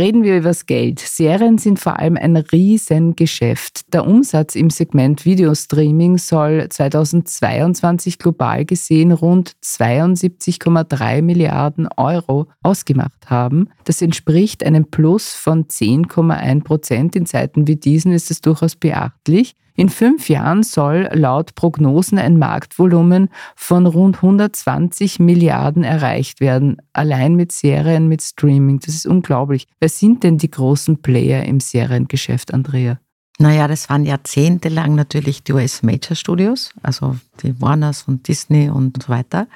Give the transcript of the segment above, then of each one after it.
Reden wir über das Geld. Serien sind vor allem ein Riesengeschäft. Der Umsatz im Segment Videostreaming soll 2022 global gesehen rund 72,3 Milliarden Euro ausgemacht haben. Das entspricht einem Plus von 10,1 Prozent. In Zeiten wie diesen ist es durchaus beachtlich. In fünf Jahren soll laut Prognosen ein Marktvolumen von rund 120 Milliarden erreicht werden, allein mit Serien, mit Streaming. Das ist unglaublich. Wer sind denn die großen Player im Seriengeschäft, Andrea? Naja, das waren jahrzehntelang natürlich die US Major Studios, also die Warners und Disney und so weiter,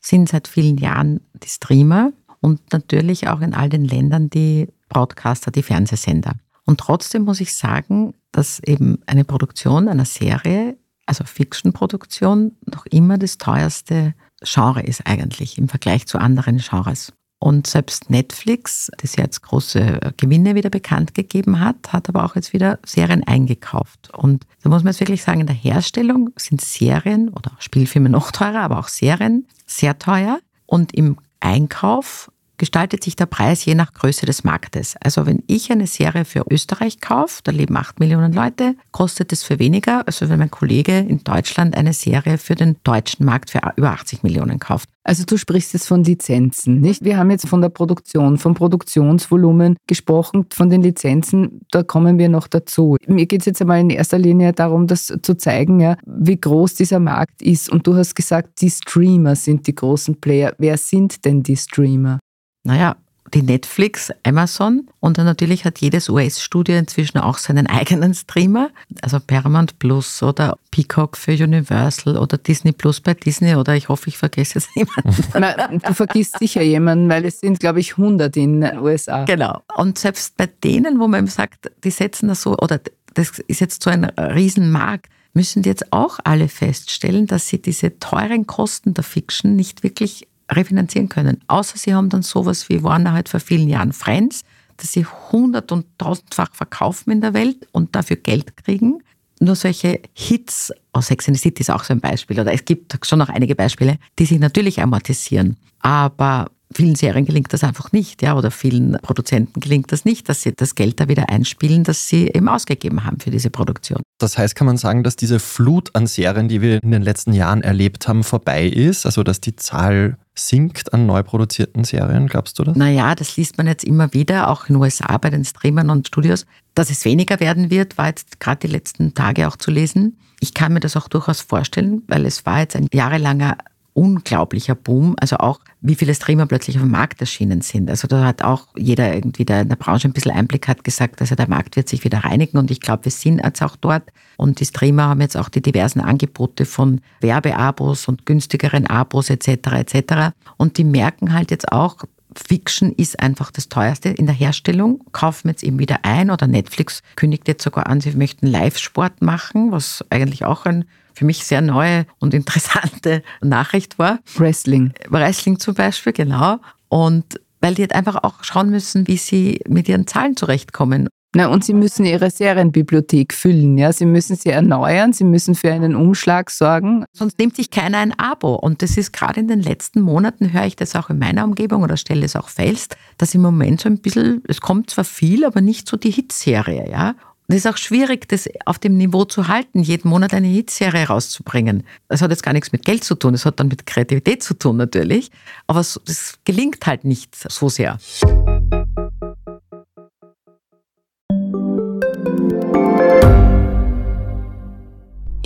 sind seit vielen Jahren die Streamer und natürlich auch in all den Ländern die Broadcaster, die Fernsehsender. Und trotzdem muss ich sagen, dass eben eine Produktion einer Serie, also Fiction-Produktion, noch immer das teuerste Genre ist eigentlich im Vergleich zu anderen Genres. Und selbst Netflix, das jetzt große Gewinne wieder bekannt gegeben hat, hat aber auch jetzt wieder Serien eingekauft. Und da muss man jetzt wirklich sagen, in der Herstellung sind Serien oder Spielfilme noch teurer, aber auch Serien sehr teuer. Und im Einkauf gestaltet sich der Preis je nach Größe des Marktes. Also wenn ich eine Serie für Österreich kaufe, da leben acht Millionen Leute, kostet es für weniger, als wenn mein Kollege in Deutschland eine Serie für den deutschen Markt für über 80 Millionen kauft. Also du sprichst jetzt von Lizenzen, nicht? Wir haben jetzt von der Produktion, vom Produktionsvolumen gesprochen, von den Lizenzen, da kommen wir noch dazu. Mir geht es jetzt einmal in erster Linie darum, das zu zeigen, ja, wie groß dieser Markt ist. Und du hast gesagt, die Streamer sind die großen Player. Wer sind denn die Streamer? Naja, die Netflix, Amazon und dann natürlich hat jedes US-Studio inzwischen auch seinen eigenen Streamer, also Paramount Plus oder Peacock für Universal oder Disney Plus bei Disney oder ich hoffe, ich vergesse es niemanden. du vergisst sicher jemanden, weil es sind, glaube ich, 100 in den USA. Genau. Und selbst bei denen, wo man sagt, die setzen das so, oder das ist jetzt so ein Riesenmarkt, müssen die jetzt auch alle feststellen, dass sie diese teuren Kosten der Fiction nicht wirklich refinanzieren können. Außer sie haben dann sowas wie Warner halt vor vielen Jahren Friends, dass sie hundert- und tausendfach verkaufen in der Welt und dafür Geld kriegen. Nur solche Hits, oh, Sex in the City ist auch so ein Beispiel, oder es gibt schon noch einige Beispiele, die sich natürlich amortisieren. Aber vielen Serien gelingt das einfach nicht, ja, oder vielen Produzenten gelingt das nicht, dass sie das Geld da wieder einspielen, das sie eben ausgegeben haben für diese Produktion. Das heißt, kann man sagen, dass diese Flut an Serien, die wir in den letzten Jahren erlebt haben, vorbei ist? Also, dass die Zahl sinkt an neu produzierten Serien, glaubst du das? Naja, das liest man jetzt immer wieder, auch in den USA bei den Streamern und Studios. Dass es weniger werden wird, war jetzt gerade die letzten Tage auch zu lesen. Ich kann mir das auch durchaus vorstellen, weil es war jetzt ein jahrelanger unglaublicher Boom. Also auch, wie viele Streamer plötzlich auf dem Markt erschienen sind. Also da hat auch jeder irgendwie, der in der Branche ein bisschen Einblick hat, gesagt, also der Markt wird sich wieder reinigen und ich glaube, wir sind jetzt auch dort. Und die Streamer haben jetzt auch die diversen Angebote von Werbeabos und günstigeren Abos etc. etc. Und die merken halt jetzt auch, Fiction ist einfach das teuerste in der Herstellung. Kaufen jetzt eben wieder ein oder Netflix kündigt jetzt sogar an, sie möchten Live-Sport machen, was eigentlich auch ein für mich sehr neue und interessante Nachricht war. Wrestling. Wrestling zum Beispiel, genau. Und weil die jetzt einfach auch schauen müssen, wie sie mit ihren Zahlen zurechtkommen. Na, und sie müssen ihre Serienbibliothek füllen, ja. Sie müssen sie erneuern, sie müssen für einen Umschlag sorgen. Sonst nimmt sich keiner ein Abo. Und das ist gerade in den letzten Monaten, höre ich das auch in meiner Umgebung oder stelle es auch fest, dass im Moment so ein bisschen, es kommt zwar viel, aber nicht so die Hitserie, ja. Es ist auch schwierig, das auf dem Niveau zu halten, jeden Monat eine Hitserie rauszubringen. Das hat jetzt gar nichts mit Geld zu tun, das hat dann mit Kreativität zu tun natürlich. Aber es gelingt halt nicht so sehr.